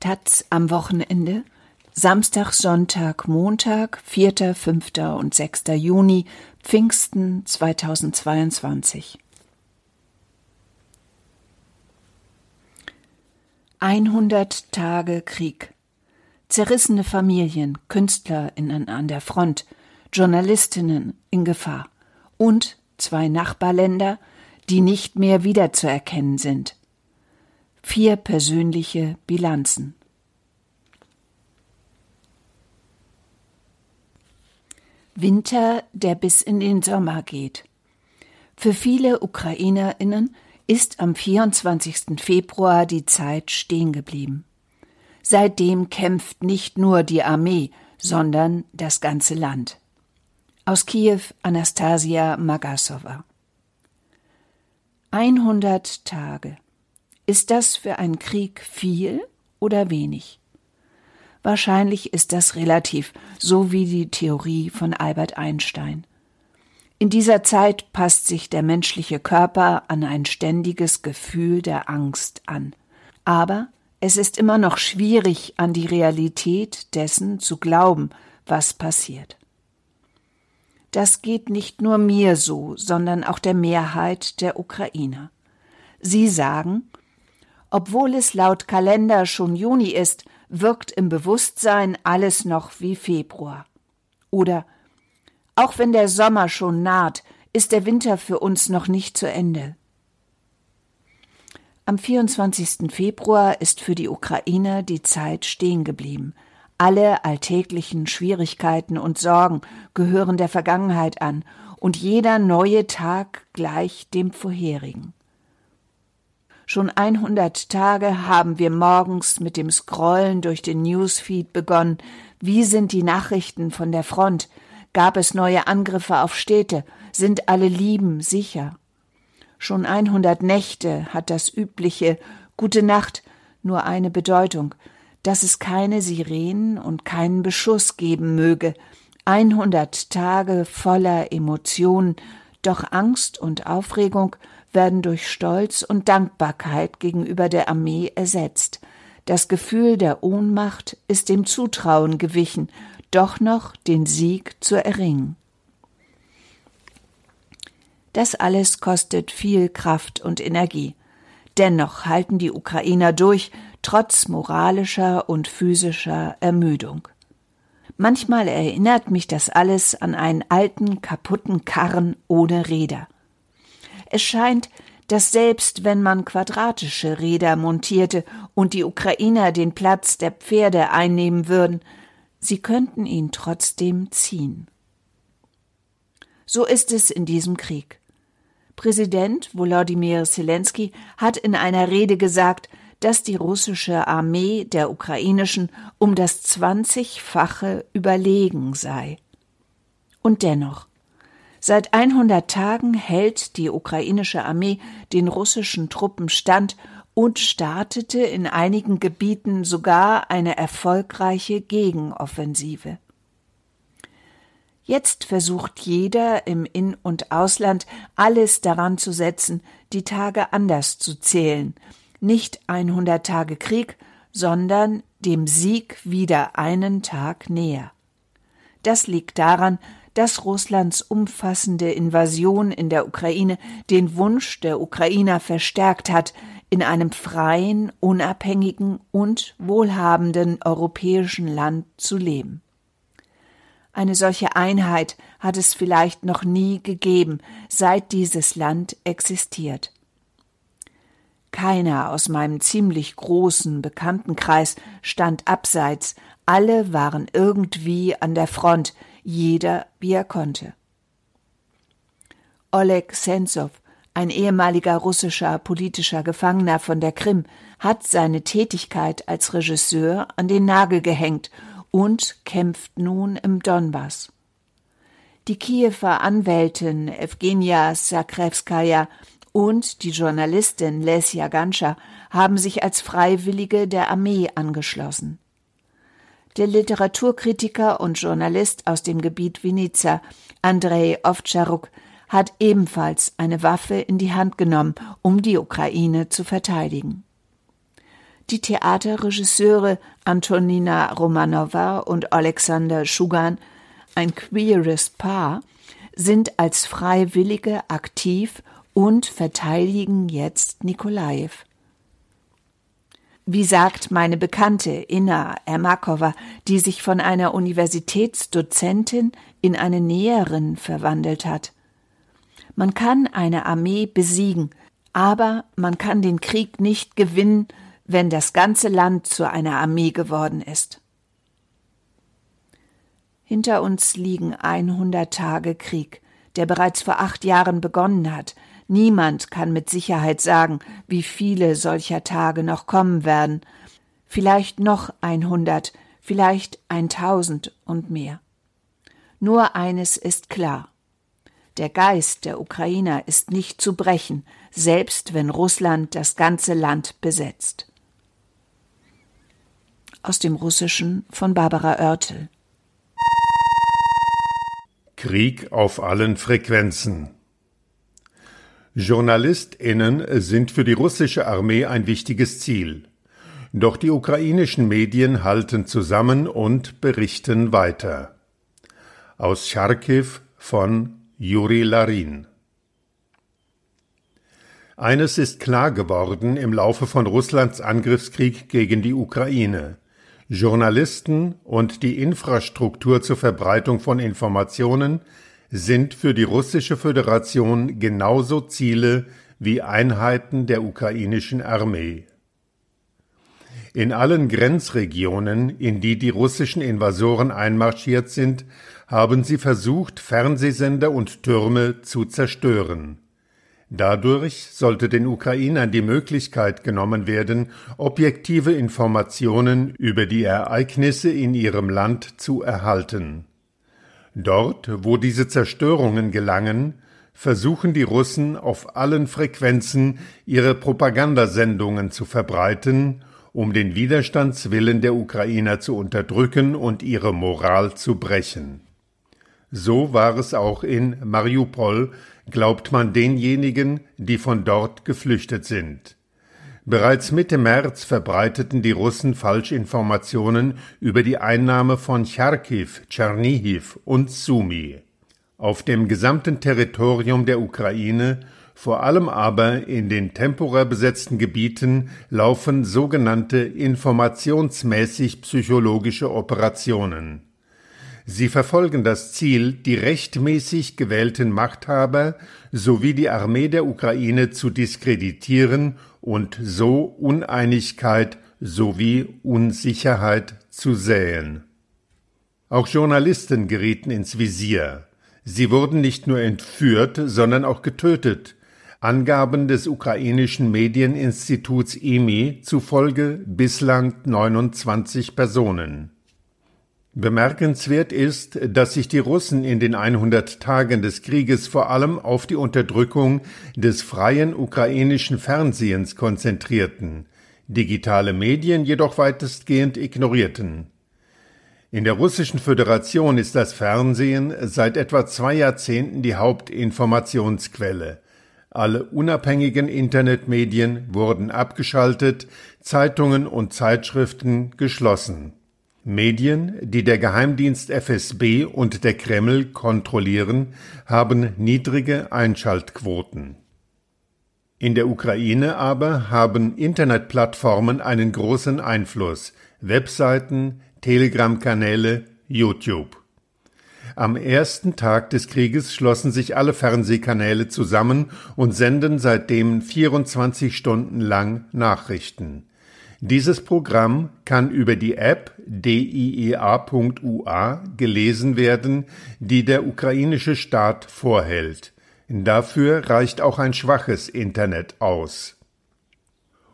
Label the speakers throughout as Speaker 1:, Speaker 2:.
Speaker 1: Taz am Wochenende Samstag, Sonntag, Montag, 4., 5. und 6. Juni, Pfingsten 2022. 100 Tage Krieg. Zerrissene Familien, KünstlerInnen an der Front, Journalistinnen in Gefahr und zwei Nachbarländer, die nicht mehr wiederzuerkennen sind. Vier persönliche Bilanzen. Winter, der bis in den Sommer geht. Für viele Ukrainerinnen ist am 24. Februar die Zeit stehen geblieben. Seitdem kämpft nicht nur die Armee, sondern das ganze Land. Aus Kiew Anastasia Magasova. 100 Tage. Ist das für einen Krieg viel oder wenig? Wahrscheinlich ist das relativ, so wie die Theorie von Albert Einstein. In dieser Zeit passt sich der menschliche Körper an ein ständiges Gefühl der Angst an. Aber es ist immer noch schwierig, an die Realität dessen zu glauben, was passiert. Das geht nicht nur mir so, sondern auch der Mehrheit der Ukrainer. Sie sagen, obwohl es laut Kalender schon Juni ist, wirkt im Bewusstsein alles noch wie Februar. Oder auch wenn der Sommer schon naht, ist der Winter für uns noch nicht zu Ende. Am 24. Februar ist für die Ukrainer die Zeit stehen geblieben. Alle alltäglichen Schwierigkeiten und Sorgen gehören der Vergangenheit an und jeder neue Tag gleich dem vorherigen. Schon 100 Tage haben wir morgens mit dem Scrollen durch den Newsfeed begonnen. Wie sind die Nachrichten von der Front? Gab es neue Angriffe auf Städte? Sind alle Lieben sicher? Schon 100 Nächte hat das übliche Gute Nacht nur eine Bedeutung, dass es keine Sirenen und keinen Beschuss geben möge. 100 Tage voller Emotionen, doch Angst und Aufregung werden durch Stolz und Dankbarkeit gegenüber der Armee ersetzt. Das Gefühl der Ohnmacht ist dem Zutrauen gewichen, doch noch den Sieg zu erringen. Das alles kostet viel Kraft und Energie. Dennoch halten die Ukrainer durch, trotz moralischer und physischer Ermüdung. Manchmal erinnert mich das alles an einen alten, kaputten Karren ohne Räder. Es scheint, dass selbst wenn man quadratische Räder montierte und die Ukrainer den Platz der Pferde einnehmen würden, sie könnten ihn trotzdem ziehen. So ist es in diesem Krieg. Präsident Volodymyr Zelensky hat in einer Rede gesagt, dass die russische Armee der ukrainischen um das zwanzigfache überlegen sei. Und dennoch, Seit 100 Tagen hält die ukrainische Armee den russischen Truppen stand und startete in einigen Gebieten sogar eine erfolgreiche Gegenoffensive. Jetzt versucht jeder im In- und Ausland alles daran zu setzen, die Tage anders zu zählen, nicht 100 Tage Krieg, sondern dem Sieg wieder einen Tag näher. Das liegt daran, dass Russlands umfassende Invasion in der Ukraine den Wunsch der Ukrainer verstärkt hat, in einem freien, unabhängigen und wohlhabenden europäischen Land zu leben. Eine solche Einheit hat es vielleicht noch nie gegeben, seit dieses Land existiert. Keiner aus meinem ziemlich großen Bekanntenkreis stand abseits, alle waren irgendwie an der Front, jeder wie er konnte. Oleg Sentsov, ein ehemaliger russischer politischer Gefangener von der Krim, hat seine Tätigkeit als Regisseur an den Nagel gehängt und kämpft nun im Donbass. Die Kiewer Anwältin Evgenia Sakrevskaya und die Journalistin Lesja Ganscha haben sich als Freiwillige der Armee angeschlossen. Der Literaturkritiker und Journalist aus dem Gebiet Vinica, Andrei Ovtcharuk, hat ebenfalls eine Waffe in die Hand genommen, um die Ukraine zu verteidigen. Die Theaterregisseure Antonina Romanova und Alexander Schugan, ein queeres Paar, sind als Freiwillige aktiv und verteidigen jetzt Nikolajew. Wie sagt meine Bekannte Inna Ermakova, die sich von einer Universitätsdozentin in eine Näherin verwandelt hat. Man kann eine Armee besiegen, aber man kann den Krieg nicht gewinnen, wenn das ganze Land zu einer Armee geworden ist. Hinter uns liegen 100 Tage Krieg, der bereits vor acht Jahren begonnen hat, Niemand kann mit Sicherheit sagen, wie viele solcher Tage noch kommen werden. Vielleicht noch einhundert, vielleicht eintausend und mehr. Nur eines ist klar. Der Geist der Ukrainer ist nicht zu brechen, selbst wenn Russland das ganze Land besetzt. Aus dem Russischen von Barbara Oertel.
Speaker 2: Krieg auf allen Frequenzen. JournalistInnen sind für die russische Armee ein wichtiges Ziel. Doch die ukrainischen Medien halten zusammen und berichten weiter. Aus Charkiw von Juri Larin. Eines ist klar geworden im Laufe von Russlands Angriffskrieg gegen die Ukraine. Journalisten und die Infrastruktur zur Verbreitung von Informationen sind für die russische Föderation genauso Ziele wie Einheiten der ukrainischen Armee. In allen Grenzregionen, in die die russischen Invasoren einmarschiert sind, haben sie versucht, Fernsehsender und Türme zu zerstören. Dadurch sollte den Ukrainern die Möglichkeit genommen werden, objektive Informationen über die Ereignisse in ihrem Land zu erhalten. Dort, wo diese Zerstörungen gelangen, versuchen die Russen auf allen Frequenzen ihre Propagandasendungen zu verbreiten, um den Widerstandswillen der Ukrainer zu unterdrücken und ihre Moral zu brechen. So war es auch in Mariupol, glaubt man denjenigen, die von dort geflüchtet sind. Bereits Mitte März verbreiteten die Russen Falschinformationen über die Einnahme von Charkiw, Tschernihiw und Sumy. Auf dem gesamten Territorium der Ukraine, vor allem aber in den temporär besetzten Gebieten, laufen sogenannte informationsmäßig psychologische Operationen. Sie verfolgen das Ziel, die rechtmäßig gewählten Machthaber sowie die Armee der Ukraine zu diskreditieren und so Uneinigkeit sowie Unsicherheit zu säen. Auch Journalisten gerieten ins Visier. Sie wurden nicht nur entführt, sondern auch getötet. Angaben des ukrainischen Medieninstituts IMI zufolge bislang 29 Personen. Bemerkenswert ist, dass sich die Russen in den 100 Tagen des Krieges vor allem auf die Unterdrückung des freien ukrainischen Fernsehens konzentrierten, digitale Medien jedoch weitestgehend ignorierten. In der Russischen Föderation ist das Fernsehen seit etwa zwei Jahrzehnten die Hauptinformationsquelle. Alle unabhängigen Internetmedien wurden abgeschaltet, Zeitungen und Zeitschriften geschlossen. Medien, die der Geheimdienst FSB und der Kreml kontrollieren, haben niedrige Einschaltquoten. In der Ukraine aber haben Internetplattformen einen großen Einfluss Webseiten, Telegram-Kanäle, YouTube. Am ersten Tag des Krieges schlossen sich alle Fernsehkanäle zusammen und senden seitdem 24 Stunden lang Nachrichten. Dieses Programm kann über die App diea.ua gelesen werden, die der ukrainische Staat vorhält. Dafür reicht auch ein schwaches Internet aus.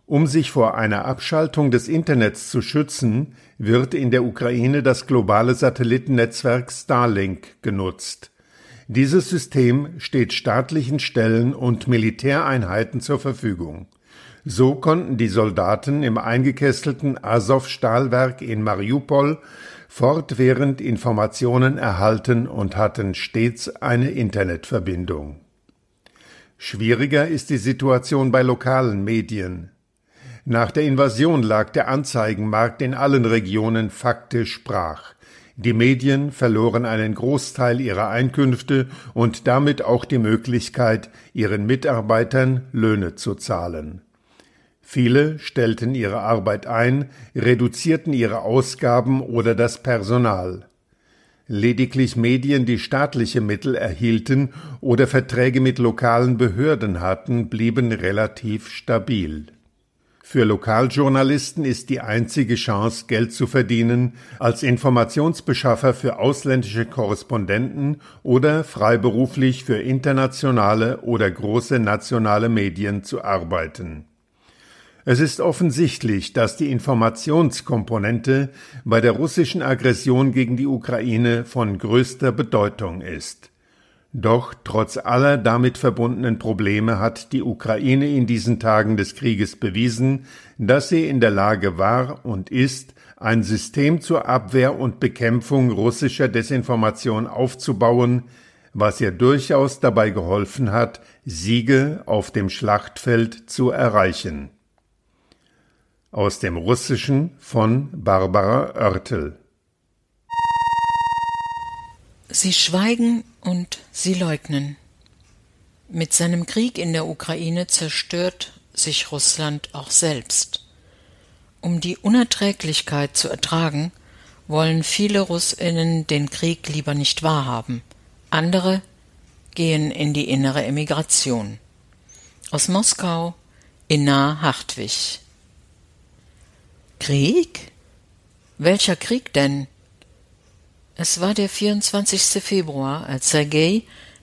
Speaker 2: Um sich vor einer Abschaltung des Internets zu schützen, wird in der Ukraine das globale Satellitennetzwerk Starlink genutzt. Dieses System steht staatlichen Stellen und Militäreinheiten zur Verfügung. So konnten die Soldaten im eingekesselten Azov-Stahlwerk in Mariupol fortwährend Informationen erhalten und hatten stets eine Internetverbindung. Schwieriger ist die Situation bei lokalen Medien. Nach der Invasion lag der Anzeigenmarkt in allen Regionen faktisch brach. Die Medien verloren einen Großteil ihrer Einkünfte und damit auch die Möglichkeit, ihren Mitarbeitern Löhne zu zahlen. Viele stellten ihre Arbeit ein, reduzierten ihre Ausgaben oder das Personal. Lediglich Medien, die staatliche Mittel erhielten oder Verträge mit lokalen Behörden hatten, blieben relativ stabil. Für Lokaljournalisten ist die einzige Chance, Geld zu verdienen, als Informationsbeschaffer für ausländische Korrespondenten oder freiberuflich für internationale oder große nationale Medien zu arbeiten. Es ist offensichtlich, dass die Informationskomponente bei der russischen Aggression gegen die Ukraine von größter Bedeutung ist. Doch trotz aller damit verbundenen Probleme hat die Ukraine in diesen Tagen des Krieges bewiesen, dass sie in der Lage war und ist, ein System zur Abwehr und Bekämpfung russischer Desinformation aufzubauen, was ihr durchaus dabei geholfen hat, Siege auf dem Schlachtfeld zu erreichen. Aus dem Russischen von Barbara Oertel
Speaker 3: Sie schweigen und sie leugnen. Mit seinem Krieg in der Ukraine zerstört sich Russland auch selbst. Um die Unerträglichkeit zu ertragen, wollen viele Russinnen den Krieg lieber nicht wahrhaben. Andere gehen in die innere Emigration. Aus Moskau Inna Hartwig. Krieg? Welcher Krieg denn? Es war der 24. Februar, als Sergei,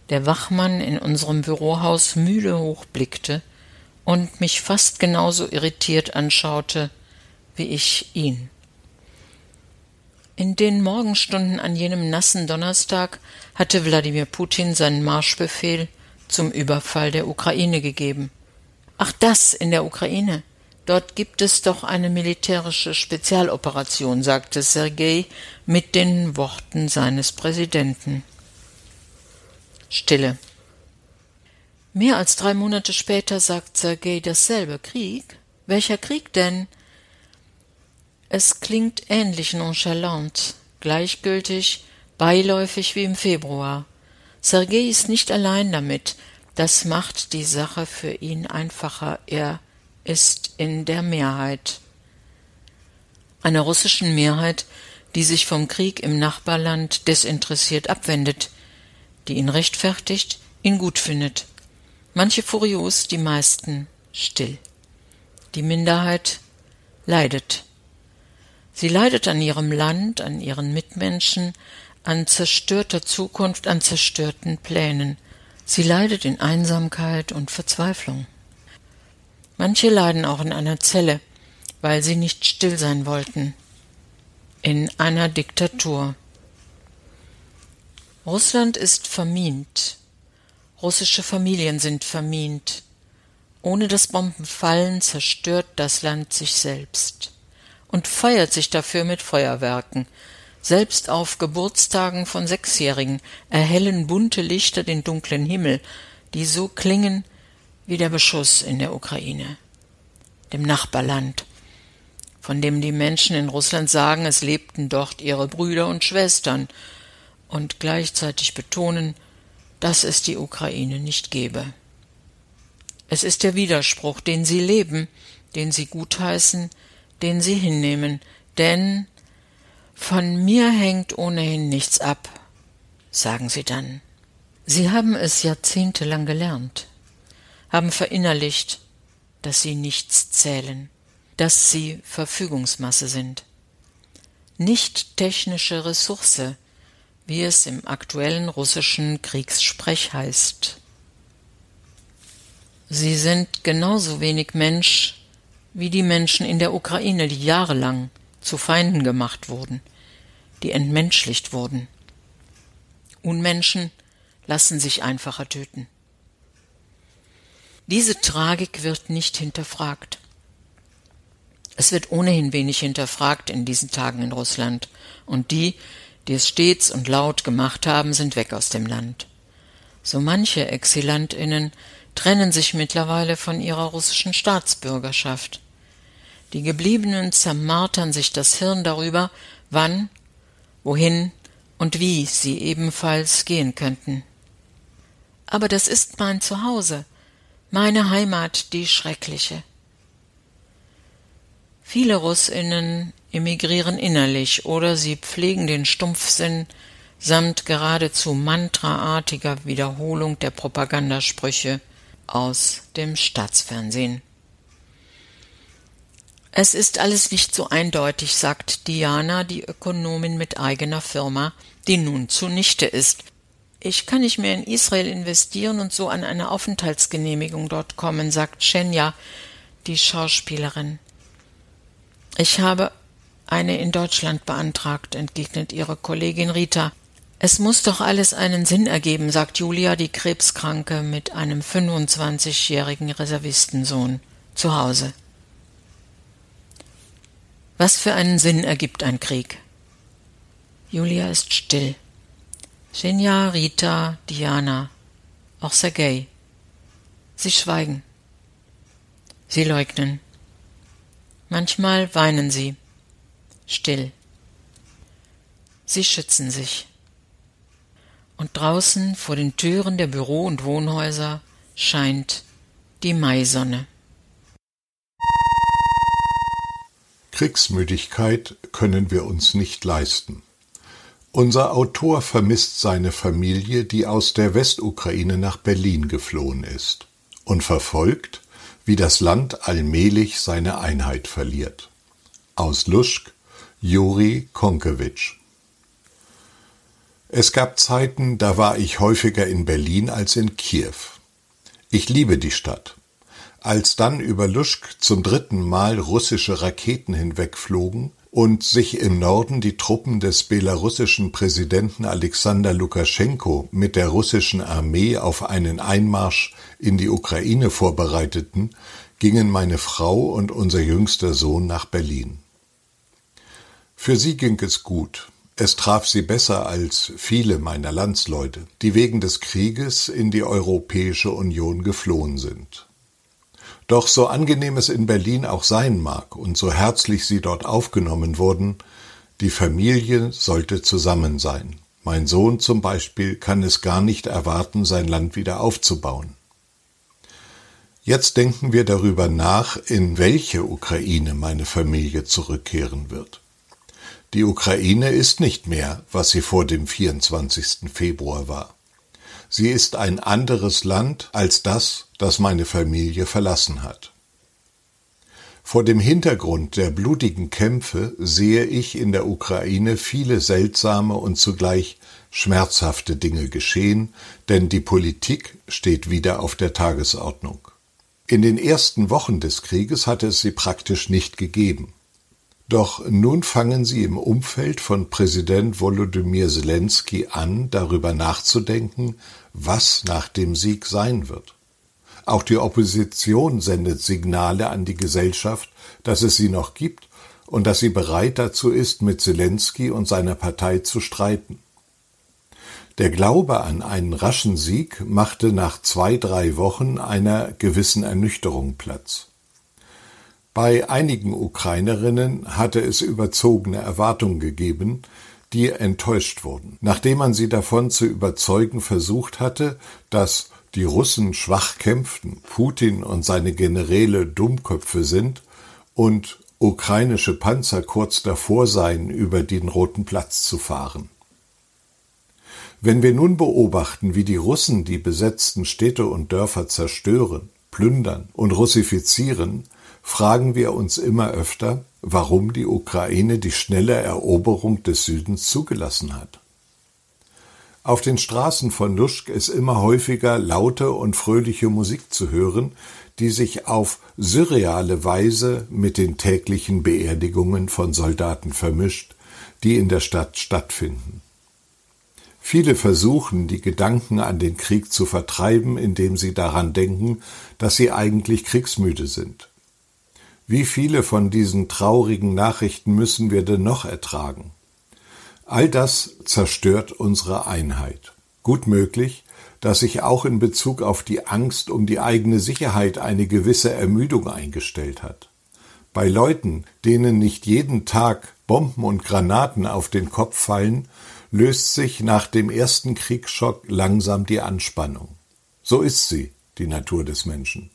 Speaker 3: der Wachmann in unserem Bürohaus, müde hochblickte und mich fast genauso irritiert anschaute wie ich ihn. In den Morgenstunden an jenem nassen Donnerstag hatte Wladimir Putin seinen Marschbefehl zum Überfall der Ukraine gegeben. Ach das in der Ukraine. Dort gibt es doch eine militärische Spezialoperation, sagte Sergei mit den Worten seines Präsidenten. Stille. Mehr als drei Monate später sagt Sergei dasselbe. Krieg? Welcher Krieg denn? Es klingt ähnlich nonchalant, gleichgültig, beiläufig wie im Februar. Sergei ist nicht allein damit. Das macht die Sache für ihn einfacher. Er ist in der Mehrheit. Einer russischen Mehrheit, die sich vom Krieg im Nachbarland desinteressiert abwendet, die ihn rechtfertigt, ihn gut findet. Manche furios, die meisten still. Die Minderheit leidet. Sie leidet an ihrem Land, an ihren Mitmenschen, an zerstörter Zukunft, an zerstörten Plänen. Sie leidet in Einsamkeit und Verzweiflung. Manche leiden auch in einer Zelle, weil sie nicht still sein wollten. In einer Diktatur. Russland ist vermint. Russische Familien sind vermint. Ohne das Bombenfallen zerstört das Land sich selbst und feiert sich dafür mit Feuerwerken. Selbst auf Geburtstagen von Sechsjährigen erhellen bunte Lichter den dunklen Himmel, die so klingen, wie der Beschuss in der Ukraine, dem Nachbarland, von dem die Menschen in Russland sagen, es lebten dort ihre Brüder und Schwestern, und gleichzeitig betonen, dass es die Ukraine nicht gebe. Es ist der Widerspruch, den sie leben, den sie gutheißen, den sie hinnehmen, denn von mir hängt ohnehin nichts ab, sagen sie dann. Sie haben es jahrzehntelang gelernt haben verinnerlicht, dass sie nichts zählen, dass sie Verfügungsmasse sind. Nicht technische Ressource, wie es im aktuellen russischen Kriegssprech heißt. Sie sind genauso wenig Mensch wie die Menschen in der Ukraine, die jahrelang zu Feinden gemacht wurden, die entmenschlicht wurden. Unmenschen lassen sich einfacher töten. Diese Tragik wird nicht hinterfragt. Es wird ohnehin wenig hinterfragt in diesen Tagen in Russland, und die, die es stets und laut gemacht haben, sind weg aus dem Land. So manche Exilantinnen trennen sich mittlerweile von ihrer russischen Staatsbürgerschaft. Die Gebliebenen zermartern sich das Hirn darüber, wann, wohin und wie sie ebenfalls gehen könnten. Aber das ist mein Zuhause, meine Heimat, die schreckliche. Viele Russinnen emigrieren innerlich oder sie pflegen den Stumpfsinn samt geradezu mantraartiger Wiederholung der Propagandasprüche aus dem Staatsfernsehen. Es ist alles nicht so eindeutig, sagt Diana, die Ökonomin mit eigener Firma, die nun zunichte ist. Ich kann nicht mehr in Israel investieren und so an eine Aufenthaltsgenehmigung dort kommen, sagt Shenya, die Schauspielerin. Ich habe eine in Deutschland beantragt, entgegnet ihre Kollegin Rita. Es muss doch alles einen Sinn ergeben, sagt Julia, die Krebskranke mit einem 25-jährigen Reservistensohn zu Hause. Was für einen Sinn ergibt ein Krieg? Julia ist still. Shinja, Rita, Diana, auch Sergei. Sie schweigen. Sie leugnen. Manchmal weinen sie. Still. Sie schützen sich und draußen vor den Türen der Büro- und Wohnhäuser scheint die Maisonne.
Speaker 4: Kriegsmüdigkeit können wir uns nicht leisten. Unser Autor vermisst seine Familie, die aus der Westukraine nach Berlin geflohen ist, und verfolgt, wie das Land allmählich seine Einheit verliert. Aus Luschk, Juri Konkewitsch es gab Zeiten, da war ich häufiger in Berlin als in Kiew. Ich liebe die Stadt. Als dann über Luschk zum dritten Mal russische Raketen hinwegflogen und sich im Norden die Truppen des belarussischen Präsidenten Alexander Lukaschenko mit der russischen Armee auf einen Einmarsch in die Ukraine vorbereiteten, gingen meine Frau und unser jüngster Sohn nach Berlin. Für sie ging es gut. Es traf sie besser als viele meiner Landsleute, die wegen des Krieges in die Europäische Union geflohen sind. Doch so angenehm es in Berlin auch sein mag und so herzlich sie dort aufgenommen wurden, die Familie sollte zusammen sein. Mein Sohn zum Beispiel kann es gar nicht erwarten, sein Land wieder aufzubauen. Jetzt denken wir darüber nach, in welche Ukraine meine Familie zurückkehren wird. Die Ukraine ist nicht mehr, was sie vor dem 24. Februar war. Sie ist ein anderes Land als das, das meine Familie verlassen hat. Vor dem Hintergrund der blutigen Kämpfe sehe ich in der Ukraine viele seltsame und zugleich schmerzhafte Dinge geschehen, denn die Politik steht wieder auf der Tagesordnung. In den ersten Wochen des Krieges hatte es sie praktisch nicht gegeben. Doch nun fangen sie im Umfeld von Präsident Volodymyr Zelensky an, darüber nachzudenken, was nach dem Sieg sein wird. Auch die Opposition sendet Signale an die Gesellschaft, dass es sie noch gibt und dass sie bereit dazu ist, mit Zelensky und seiner Partei zu streiten. Der Glaube an einen raschen Sieg machte nach zwei, drei Wochen einer gewissen Ernüchterung Platz. Bei einigen Ukrainerinnen hatte es überzogene Erwartungen gegeben, die enttäuscht wurden. Nachdem man sie davon zu überzeugen versucht hatte, dass die Russen schwach kämpften, Putin und seine Generäle Dummköpfe sind und ukrainische Panzer kurz davor seien, über den Roten Platz zu fahren. Wenn wir nun beobachten, wie die Russen die besetzten Städte und Dörfer zerstören, plündern und russifizieren, fragen wir uns immer öfter, warum die Ukraine die schnelle Eroberung des Südens zugelassen hat. Auf den Straßen von Luschk ist immer häufiger laute und fröhliche Musik zu hören, die sich auf surreale Weise mit den täglichen Beerdigungen von Soldaten vermischt, die in der Stadt stattfinden. Viele versuchen, die Gedanken an den Krieg zu vertreiben, indem sie daran denken, dass sie eigentlich kriegsmüde sind. Wie viele von diesen traurigen Nachrichten müssen wir denn noch ertragen? All das zerstört unsere Einheit. Gut möglich, dass sich auch in Bezug auf die Angst um die eigene Sicherheit eine gewisse Ermüdung eingestellt hat. Bei Leuten, denen nicht jeden Tag Bomben und Granaten auf den Kopf fallen, löst sich nach dem ersten Kriegsschock langsam die Anspannung. So ist sie, die Natur des Menschen.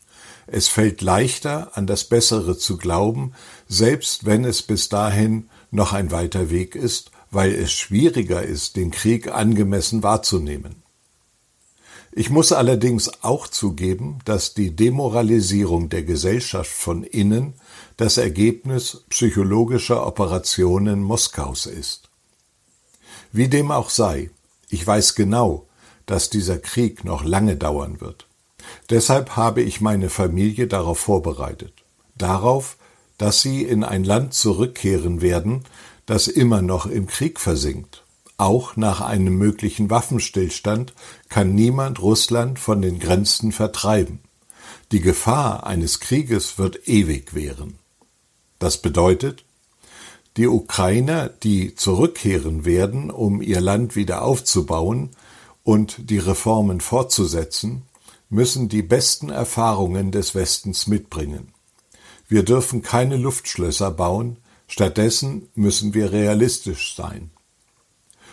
Speaker 4: Es fällt leichter, an das Bessere zu glauben, selbst wenn es bis dahin noch ein weiter Weg ist, weil es schwieriger ist, den Krieg angemessen wahrzunehmen. Ich muss allerdings auch zugeben, dass die Demoralisierung der Gesellschaft von innen das Ergebnis psychologischer Operationen Moskaus ist. Wie dem auch sei, ich weiß genau, dass dieser Krieg noch lange dauern wird. Deshalb habe ich meine Familie darauf vorbereitet, darauf, dass sie in ein Land zurückkehren werden, das immer noch im Krieg versinkt. Auch nach einem möglichen Waffenstillstand kann niemand Russland von den Grenzen vertreiben. Die Gefahr eines Krieges wird ewig währen. Das bedeutet, die Ukrainer, die zurückkehren werden, um ihr Land wieder aufzubauen und die Reformen fortzusetzen, müssen die besten Erfahrungen des Westens mitbringen. Wir dürfen keine Luftschlösser bauen, stattdessen müssen wir realistisch sein.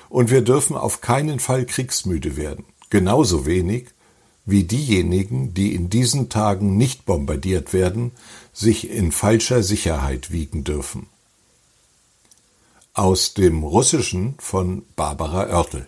Speaker 4: Und wir dürfen auf keinen Fall kriegsmüde werden, genauso wenig wie diejenigen, die in diesen Tagen nicht bombardiert werden, sich in falscher Sicherheit wiegen dürfen. Aus dem Russischen von Barbara Oertel